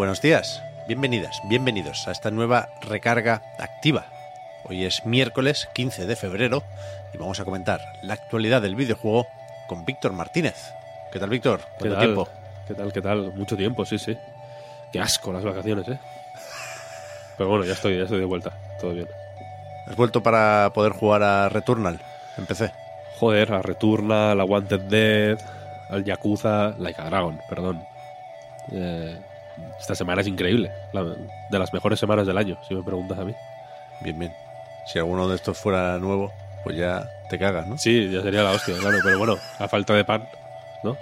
Buenos días, bienvenidas, bienvenidos a esta nueva recarga activa. Hoy es miércoles 15 de febrero y vamos a comentar la actualidad del videojuego con Víctor Martínez. ¿Qué tal, Víctor? ¿Qué ¿Cuánto tal? tiempo? ¿Qué tal? ¿Qué tal? Mucho tiempo, sí, sí. Qué asco las vacaciones, ¿eh? Pero bueno, ya estoy, ya estoy de vuelta. Todo bien. ¿Has vuelto para poder jugar a Returnal? Empecé. Joder, a Returnal, a Wanted Dead, al Yakuza, Like a Dragon, perdón. Eh, esta semana es increíble. la- de las mejores semanas del año, si me preguntas a mí. Bien, bien. Si alguno de estos fuera nuevo, pues ya te cagas, ¿no? Sí, ya sería la hostia, claro. Pero bueno, a falta de pan, ¿no?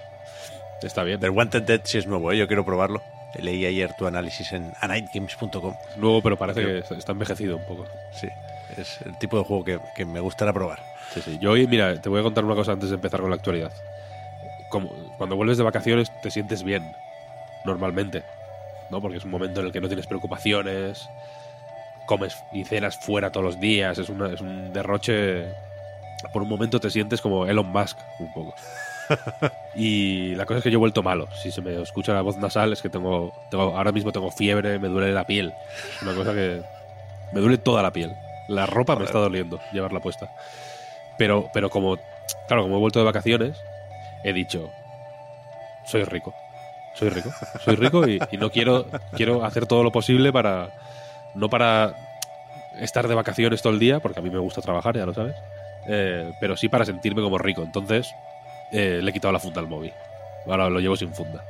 Está bien. Pero Wanted Dead sí es nuevo, ¿eh? yo quiero probarlo. Leí ayer tu análisis en anightgames.com. Nuevo, pero parece que está- envejecido un poco. Sí, es el tipo de juego que, que me gustaría probar. Sí, sí. Yo hoy, mira, te voy a contar una cosa antes de empezar con la actualidad. Como, cuando vuelves de vacaciones te sientes bien, normalmente, ¿no? Porque es un momento en el que no tienes preocupaciones, comes y cenas fuera todos los días, es, una- es un derroche... Por un momento te sientes como Elon Musk, un poco. y la cosa es que yo he vuelto malo. Si se me escucha la voz nasal es que tengo, tengo ahora mismo tengo fiebre, me duele la piel. Una cosa que me duele toda la piel. La ropa me está doliendo llevarla puesta. Pero, pero como, claro, como he vuelto de vacaciones, he dicho, soy rico. Soy rico. Soy rico y, y no quiero, quiero hacer todo lo posible para, no para estar de vacaciones todo el día, porque a mí me gusta trabajar, ya lo sabes, eh, pero sí para sentirme como rico. Entonces, eh, le he quitado la funda al móvil. Ahora lo llevo sin funda.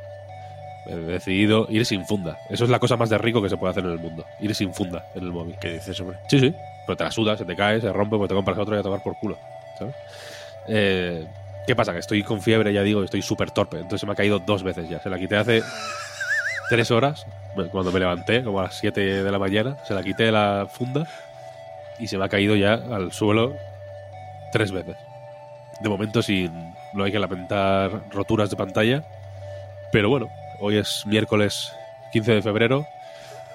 He decidido ir sin funda. Eso es la cosa más de rico que se puede hacer en el mundo. Ir sin funda en el móvil. ¿Qué dices sobre? Sí, sí. Pero te la suda, se te cae, se rompe, pues te compras otro y a tomar por culo. ¿Sabes? Eh, ¿Qué pasa? Que estoy con fiebre, ya digo, estoy súper torpe. Entonces se me ha caído dos veces ya. Se la quité hace tres horas, bueno, cuando me levanté, como a las 7 de la mañana. Se la quité de la funda y se me ha caído ya al suelo tres veces. De momento sin. No hay que lamentar roturas de pantalla. Pero bueno, hoy es miércoles 15 de febrero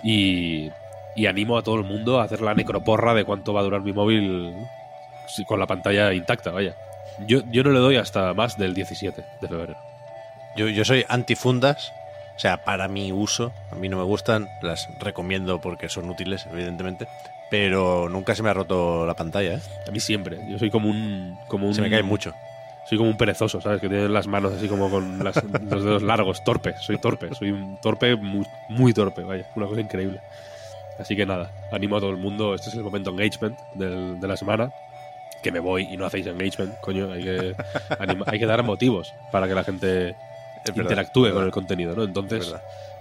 y, y animo a todo el mundo a hacer la necroporra de cuánto va a durar mi móvil con la pantalla intacta, vaya. Yo, yo no le doy hasta más del 17 de febrero. Yo, yo soy antifundas, o sea, para mi uso, a mí no me gustan, las recomiendo porque son útiles, evidentemente, pero nunca se me ha roto la pantalla, ¿eh? A mí siempre. Yo soy como un. Como un Se me cae mucho. Soy como un perezoso, ¿sabes? Que tiene las manos así como con las- los dedos largos. Torpe, soy torpe. Soy un torpe muy, muy torpe, vaya. Una cosa increíble. Así que nada, animo a todo el mundo. Este es el momento engagement del- de la semana. Que me voy y no hacéis engagement, coño. Hay que, anima- hay que dar motivos para que la gente Es interactúe con el contenido, ¿no? es Entonces,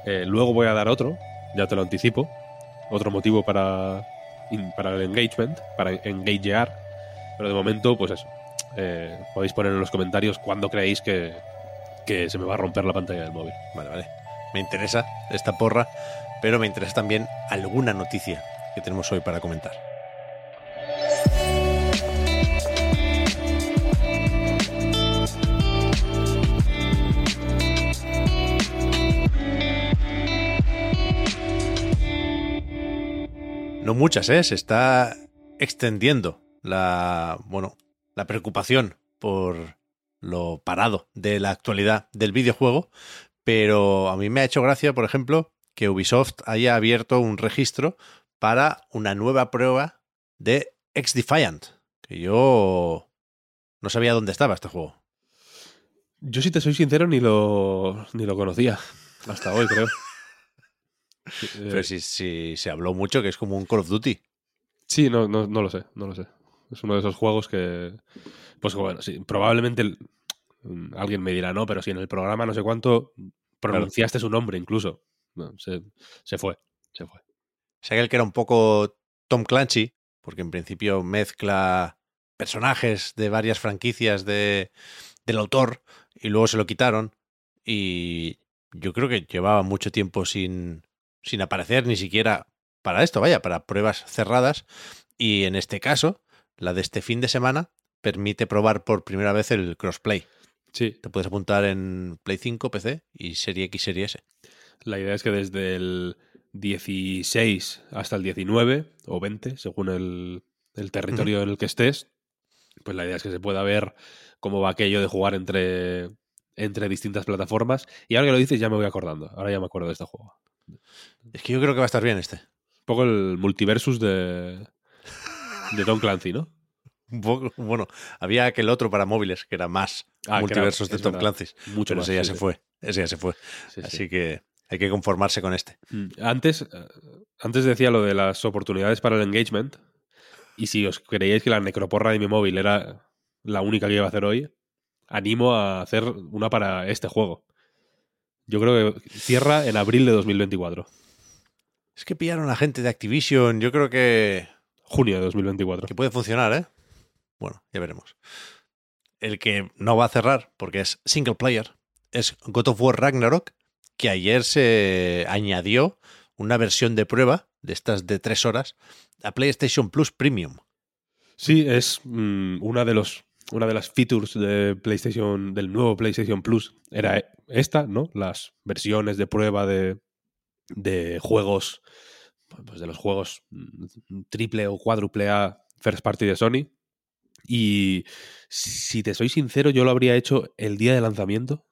eh, luego voy a dar otro, ya te lo anticipo, otro motivo para, para el engagement, para engagear, pero de momento, pues eso, eh, podéis poner en los comentarios cuándo creéis que, que se me va a romper la pantalla del móvil. Vale, vale. Me interesa esta porra, pero me interesa también alguna noticia que tenemos hoy para comentar. No muchas, ¿eh? Se está extendiendo la, bueno, la preocupación por lo parado de la actualidad del videojuego, pero a mí me ha hecho gracia, por ejemplo, que Ubisoft haya abierto un registro para una nueva prueba de X-Defiant, que yo no sabía dónde estaba este juego. Yo, si te soy sincero, ni lo, ni lo conocía hasta hoy, creo. Eh, Pero si, si se habló mucho que es como un Call of Duty. Sí, no, no, no lo sé, no lo sé. Es uno de esos juegos que. Pues bueno, sí, probablemente el- mm, alguien me dirá no, pero si en el programa no sé cuánto pronunciaste su nombre incluso. No, se, se fue, se fue. Sé que el que era un poco Tom Clancy, porque en principio mezcla personajes de varias franquicias de, del autor y luego se lo quitaron y yo creo que llevaba mucho tiempo sin, sin aparecer ni siquiera para esto, vaya, para pruebas cerradas y en este caso, la de este fin de semana permite probar por primera vez el crossplay. Sí, Te puedes apuntar en Play 5, PC y Serie X, Serie S. la idea es que desde el 16 hasta el 19 o 20, según el, el territorio en el que estés, pues la idea es que se pueda ver cómo va aquello de jugar entre, entre distintas plataformas. Y ahora que lo dices ya me voy acordando. Ahora ya me acuerdo de este juego. Es que yo creo que va a estar bien este. Un poco el multiversus de, de Tom Clancy, ¿no? Un poco, bueno, había aquel otro para móviles que era más Ah, era- multiversos de Tom. Clancy. Mucho pero más, ese ya sí, se sí. fue. Ese ya se fue. Sí, sí. Así que hay que conformarse con este. Mm, Antes, eh, antes decía lo de las oportunidades para el engagement. Y si os creíais que la necroporra de mi móvil era la única que iba a hacer hoy, animo a hacer una para este juego. Yo creo que cierra en abril de 2024. Es que pillaron a gente de Activision. Yo creo que, Junio de 2024. que puede funcionar, ¿eh? Bueno, ya veremos. El que no va a cerrar, porque es single player, es God of War Ragnarok, que ayer se añadió una versión de prueba de estas de tres horas a PlayStation Plus Premium. Sí, es mm, una de los una de las features de PlayStation del nuevo PlayStation Plus era esta, ¿no? Las versiones de prueba de, de juegos pues de los juegos triple o cuádruple A first party de Sony y si te soy sincero yo lo habría hecho el día de lanzamiento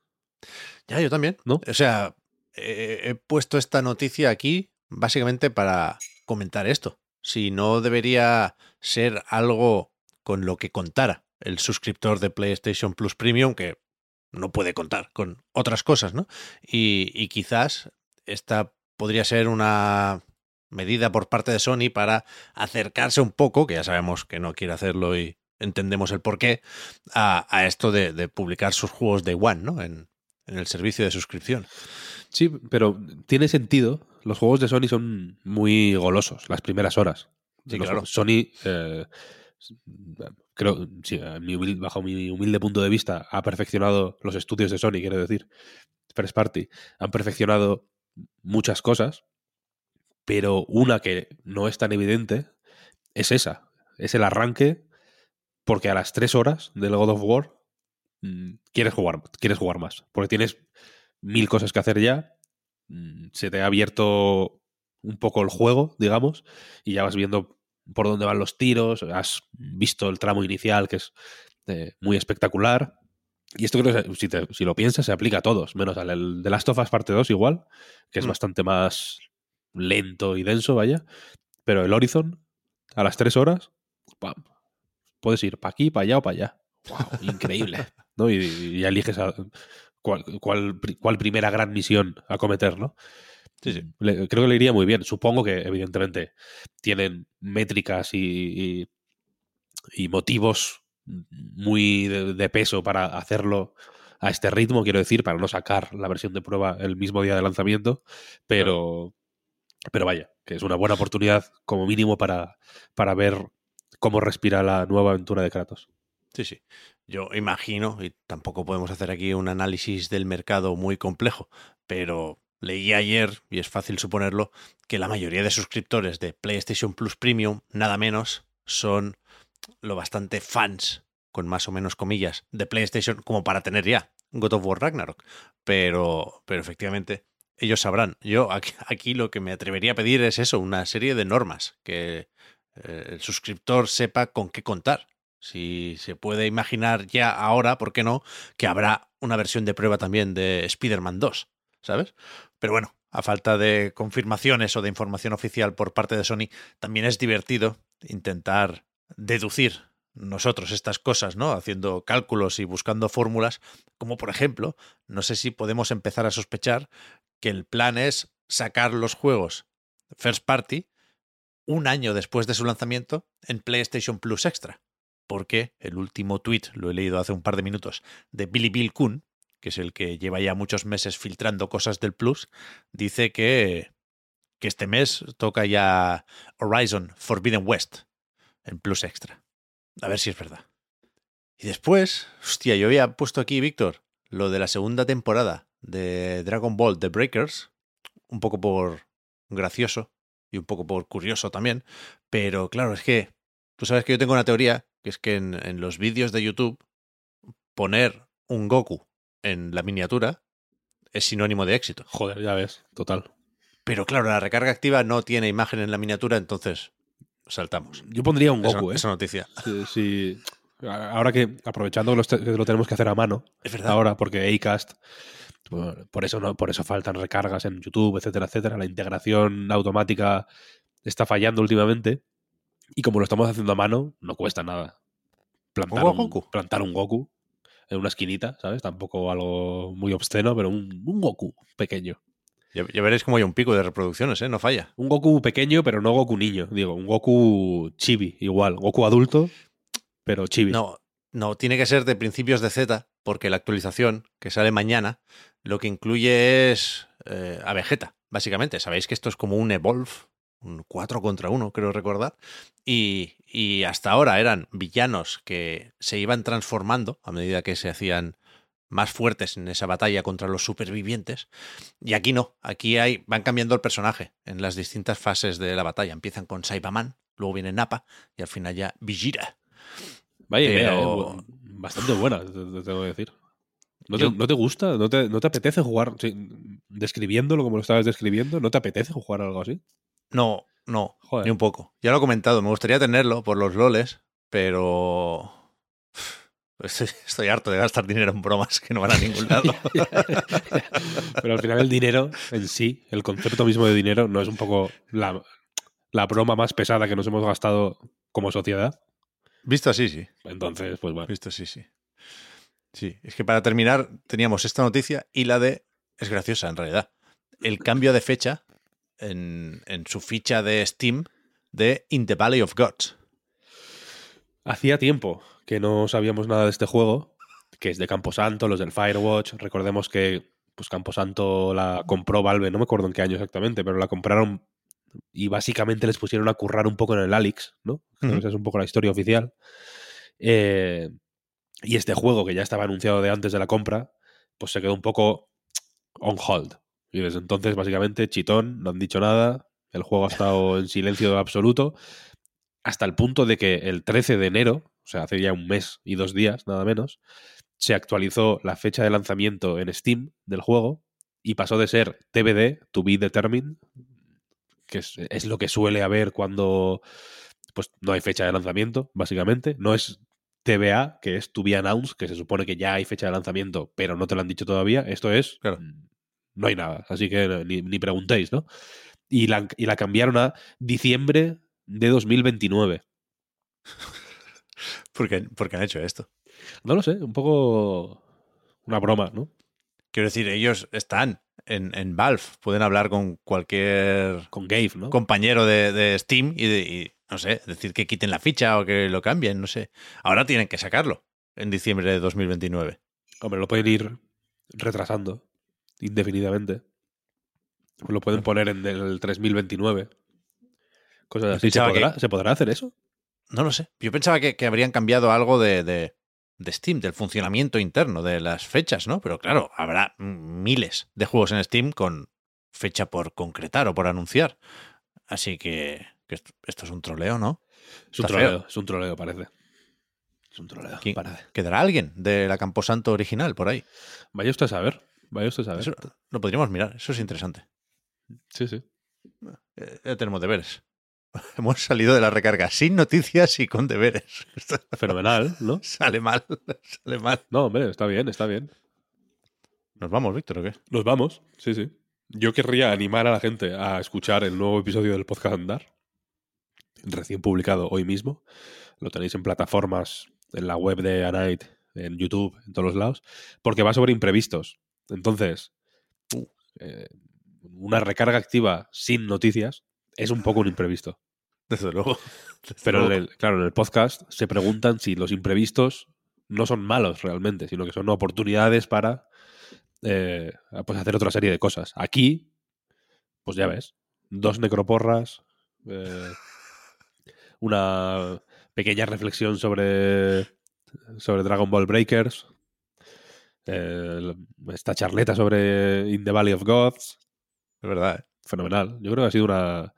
Ya, yo también. ¿No? O sea, eh, he puesto esta noticia aquí básicamente para comentar esto. Si no debería ser algo con lo que contara el suscriptor de PlayStation Plus Premium, que no puede contar con otras cosas, ¿no? Y, y quizás esta podría ser una medida por parte de Sony para acercarse un poco, que ya sabemos que no quiere hacerlo y entendemos el porqué, a, a esto de, de publicar sus juegos de One, ¿no? En, en el servicio de suscripción. Sí, pero tiene sentido. Los juegos de Sony son muy golosos las primeras horas. Sí, claro. Sony, eh, creo, bajo mi humilde punto de vista, ha perfeccionado los estudios de Sony, quiero decir, First Party, han perfeccionado muchas cosas, pero una que no es tan evidente es esa, es el arranque, porque a las tres horas del God of War mm, quieres jugar, quieres jugar más, porque tienes mil cosas que hacer ya, mm, se te ha abierto un poco el juego, digamos, y ya vas viendo por dónde van los tiros, has visto el tramo inicial que es eh, muy espectacular. Y esto creo que si, te- si lo piensas se aplica a todos, menos al el de Last of Us parte 2 igual, que es Mm. bastante más lento y denso, vaya. Pero el Horizon, a las tres horas, ¡pam! puedes ir para aquí, para allá o para allá. ¡Wow! Increíble. ¿no? Y, y eliges a- cuál, cuál, cuál primera gran misión a cometer, ¿no? Sí, sí. Le- creo que le iría muy bien. Supongo que, evidentemente, tienen métricas y, y, y motivos muy de, de peso para hacerlo a este ritmo, quiero decir, para no sacar la versión de prueba el mismo día de lanzamiento, pero, pero vaya, que es una buena oportunidad como mínimo para, para ver cómo respira la nueva aventura de Kratos. Sí, sí. Yo imagino, y tampoco podemos hacer aquí un análisis del mercado muy complejo, pero leí ayer, y es fácil suponerlo, que la mayoría de suscriptores de PlayStation Plus Premium, nada menos, son lo bastante fans, con más o menos comillas, de PlayStation como para tener ya God of War Ragnarok. Pero, pero efectivamente, ellos sabrán. Yo aquí, aquí lo que me atrevería a pedir es eso, una serie de normas, que eh, el suscriptor sepa con qué contar. Si se puede imaginar ya ahora, ¿por qué no? Que habrá una versión de prueba también de Spider-Man 2, ¿sabes? Pero bueno, a falta de confirmaciones o de información oficial por parte de Sony, también es divertido intentar deducir nosotros estas cosas, ¿no? Haciendo cálculos y buscando fórmulas, como por ejemplo, no sé si podemos empezar a sospechar que el plan es sacar los juegos first party un año después de su lanzamiento en PlayStation Plus Extra. Porque el último tweet, lo he leído hace un par de minutos, de Billy Bill Kuhn, que es el que lleva ya muchos meses filtrando cosas del Plus, dice que, que este mes toca ya Horizon Forbidden West en Plus Extra. A ver si es verdad. Y después, hostia, yo había puesto aquí, Víctor, lo de la segunda temporada de Dragon Ball The Breakers, un poco por gracioso y un poco por curioso también, pero claro, es que tú sabes que yo tengo una teoría, que es que en, en los vídeos de YouTube poner un Goku en la miniatura es sinónimo de éxito. Joder, ya ves, total. Pero claro, la recarga activa no tiene imagen en la miniatura, entonces saltamos. Yo pondría un Esa- Goku, ¿eh? esa noticia. Sí, sí. Ahora que, aprovechando que lo, que lo tenemos que hacer a mano, Es verdad. ahora, porque Acast, bueno, por eso no, por eso faltan recargas en YouTube, etcétera, etcétera. La integración automática está fallando últimamente. Y como lo estamos haciendo a mano, no cuesta nada. Plantar ¿Un un, Goku? plantar un Goku en una esquinita, ¿sabes? Tampoco algo muy obsceno, pero un, un Goku pequeño. Ya, ya veréis cómo hay un pico de reproducciones, ¿eh? No falla. Un Goku pequeño, pero no Goku niño. Digo, un Goku chibi, igual. Goku adulto, pero chibi. No, no, tiene que ser de principios de Z, porque la actualización que sale mañana lo que incluye es eh, a Vegeta, básicamente. Sabéis que esto es como un Evolve, un 4 contra 1, creo recordar. Y, y hasta ahora eran villanos que se iban transformando a medida que se hacían más fuertes en esa batalla contra los supervivientes. Y aquí no, aquí hay, van cambiando el personaje en las distintas fases de la batalla. Empiezan con Saibaman, luego viene Nappa y al final ya Vegeta. Vaya idea, Pero- eh, bastante buena, te, te tengo que decir. ¿No te, Yo- no te gusta? ¿No te, no te apetece jugar sí, describiéndolo como lo estabas describiendo? ¿No te apetece jugar algo así? No, no, Joder. ni un poco. Ya lo he comentado, me gustaría tenerlo por los loles, pero estoy, estoy harto de gastar dinero en bromas que no van a ningún lado. Pero al final el dinero en sí, el concepto mismo de dinero, no es un poco la, la broma más pesada que nos hemos gastado como sociedad. Visto así, sí. Entonces, pues bueno. Visto así, sí. Sí, es que para terminar teníamos esta noticia y la de... Es graciosa en realidad. El cambio de fecha en, en su ficha de Steam de In the Valley of Gods. Hacía tiempo que no sabíamos nada de este juego, que es de Camposanto, los del Firewatch. Recordemos que pues Camposanto la compró Valve, no me acuerdo en qué año exactamente, pero la compraron y básicamente les pusieron a currar un poco en el Alix, ¿no? Esa es un poco la historia oficial. Eh, y este juego, que ya estaba anunciado de antes de la compra, pues se quedó un poco on hold. Y desde entonces, básicamente, chitón, no han dicho nada, el juego ha estado en silencio absoluto, hasta el punto de que el 13 de enero, o sea, hace ya un mes y dos días, nada menos, se actualizó la fecha de lanzamiento en Steam del juego y pasó de ser TBD, to be determined, que es, es lo que suele haber cuando pues no hay fecha de lanzamiento, básicamente. No es TBA, que es to be announced, que se supone que ya hay fecha de lanzamiento, pero no te lo han dicho todavía. Esto es, Claro. No hay nada, así que ni, ni preguntéis, ¿no? Y la, y la cambiaron a diciembre de 2029. Porque, porque han hecho esto. No lo sé, un poco una broma, ¿no? Quiero decir, ellos están en, en Valve, pueden hablar con cualquier Con Gabe, ¿no? compañero de, de Steam y, de- y, no sé, decir que quiten la ficha o que lo cambien, no sé. Ahora tienen que sacarlo en diciembre de 2029. Hombre, lo pueden ir retrasando indefinidamente. O lo pueden poner en el 3029. Cosas así. ¿Se podrá, que- ¿Se podrá hacer eso? No lo sé. Yo pensaba que, que habrían cambiado algo de, de, de Steam, del funcionamiento interno, de las fechas, ¿no? Pero claro, habrá miles de juegos en Steam con fecha por concretar o por anunciar. Así que, que esto, esto es un troleo, ¿no? Es un troleo, es un troleo, parece. Es un troleo, ¿Quién- parece. ¿Quedará alguien de la Camposanto original por ahí? Vaya usted a saber. Vaya usted a saber. Eso lo podríamos mirar, eso es interesante. Sí, sí. Eh, ya tenemos deberes. Hemos salido de la recarga sin noticias y con deberes. Fenomenal, ¿no? sale mal, sale mal. No, hombre, está bien, está bien. ¿Nos vamos, Víctor, o qué? Nos vamos, sí, sí. Yo querría animar a la gente a escuchar el nuevo episodio del podcast Andar, recién publicado hoy mismo. Lo tenéis en plataformas, en la web de Anite, en YouTube, en todos los lados, porque va sobre imprevistos. Entonces, Uh. eh, una recarga activa sin noticias es un poco un imprevisto. Desde luego. Desde Pero en el- claro, en el podcast se preguntan si los imprevistos no son malos realmente, sino que son oportunidades para eh, pues hacer otra serie de cosas. Aquí, pues ya ves, dos necroporras, eh, una pequeña reflexión sobre sobre Dragon Ball Breakers. Eh, esta charleta sobre In the Valley of Gods. Es verdad. ¿eh? Fenomenal. Yo creo que ha sido una,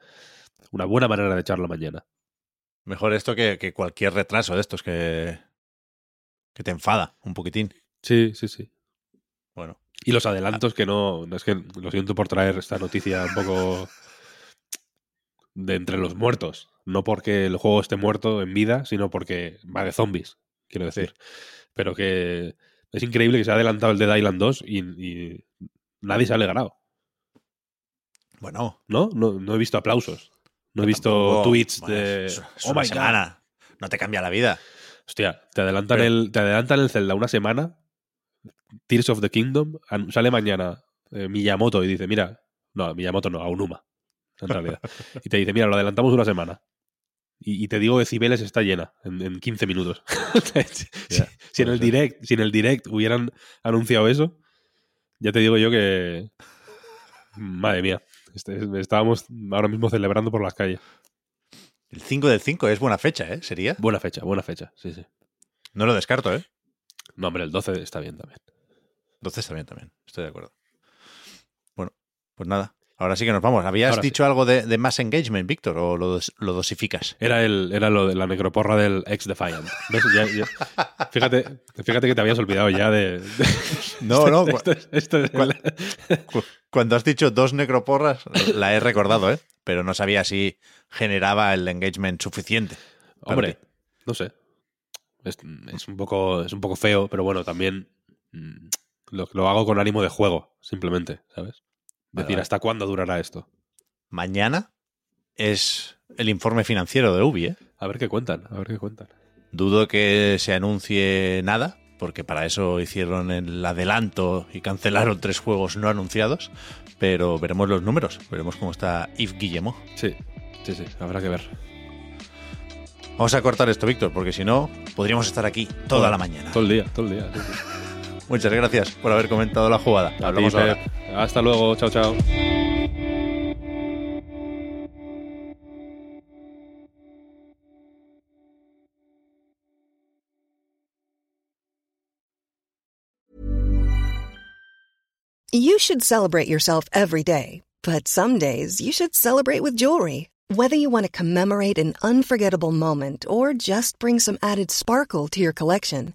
una buena manera de echar la mañana. Mejor esto que, que cualquier retraso de estos que, que te enfada un poquitín. Sí, sí, sí. Bueno, Y los adelantos que no, no es que lo siento por traer esta noticia un poco de entre los muertos. No porque el juego esté muerto en vida, sino porque va de zombies, quiero decir. Pero que es increíble que se ha adelantado el Dead Island 2 y, y nadie se ha alegrado. bueno. ¿No? No, no he visto aplausos. No he visto tampoco- tweets bueno, de. es- es oh una my God". semana. No te cambia la vida. Hostia, te adelantan, Pero- el, te adelantan el Zelda una semana. Tears of the Kingdom. Sale mañana eh, Miyamoto y dice: Mira, no, Miyamoto no, Aonuma. En realidad. y te dice: Mira, lo adelantamos una semana. Y, y te digo que Cibeles está llena en, en 15 minutos. si, en el direct, si en el direct hubieran anunciado eso, ya te digo yo que. Madre mía. este- estábamos ahora mismo celebrando por las calles. El 5 del 5 es buena fecha, ¿eh? Sería. Buena fecha, buena fecha. Sí, sí. No lo descarto, ¿eh? No, hombre, el 12 está bien también. Entonces está bien también. Estoy de acuerdo. Bueno, pues nada. Ahora sí que nos vamos. ¿Habías Ahora sí. dicho algo de, de más engagement, Víctor? ¿O lo, lo dosificas? Era, el, era lo de la necroporra del ex Defiant. ¿Ves? Ya- ya- Fíjate, fíjate que te habías olvidado ya de. de- No, no, Esto, esto- esto es ¿Cuál? Cu- Cuando has dicho dos necroporras, la he recordado, ¿eh? Pero no sabía si generaba el engagement suficiente. Hombre, ti. no sé. Es, es un poco, es un poco feo, pero bueno, también mm, lo, lo hago con ánimo de juego, simplemente, ¿sabes? Vale, Decir, vale. ¿hasta cuándo durará esto? Mañana es el informe financiero de Ubi, ¿eh? A ver qué cuentan, a ver qué cuentan. Dudo que se anuncie nada, porque para eso hicieron el adelanto y cancelaron tres juegos no anunciados, pero veremos los números, veremos cómo está Yves Guillemot. Sí, sí, sí, habrá que ver. Vamos a cortar esto, Víctor, porque si no, podríamos estar aquí toda la mañana. Todo el día, todo el día. Muchas gracias por haber comentado la jugada. A ti, Hablamos ahora. Pep. Hasta luego, chao, chao. You should celebrate yourself every day, but some days you should celebrate with jewelry. Whether you want to commemorate an unforgettable moment or just bring some added sparkle to your collection,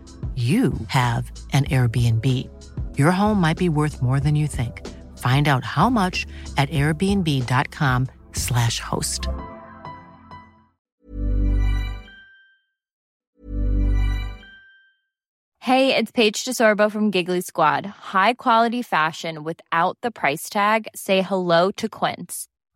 you have an Airbnb. Your home might be worth more than you think. Find out how much at airbnb.com/slash host. Hey, it's Paige DeSorbo from Giggly Squad. High quality fashion without the price tag. Say hello to Quince.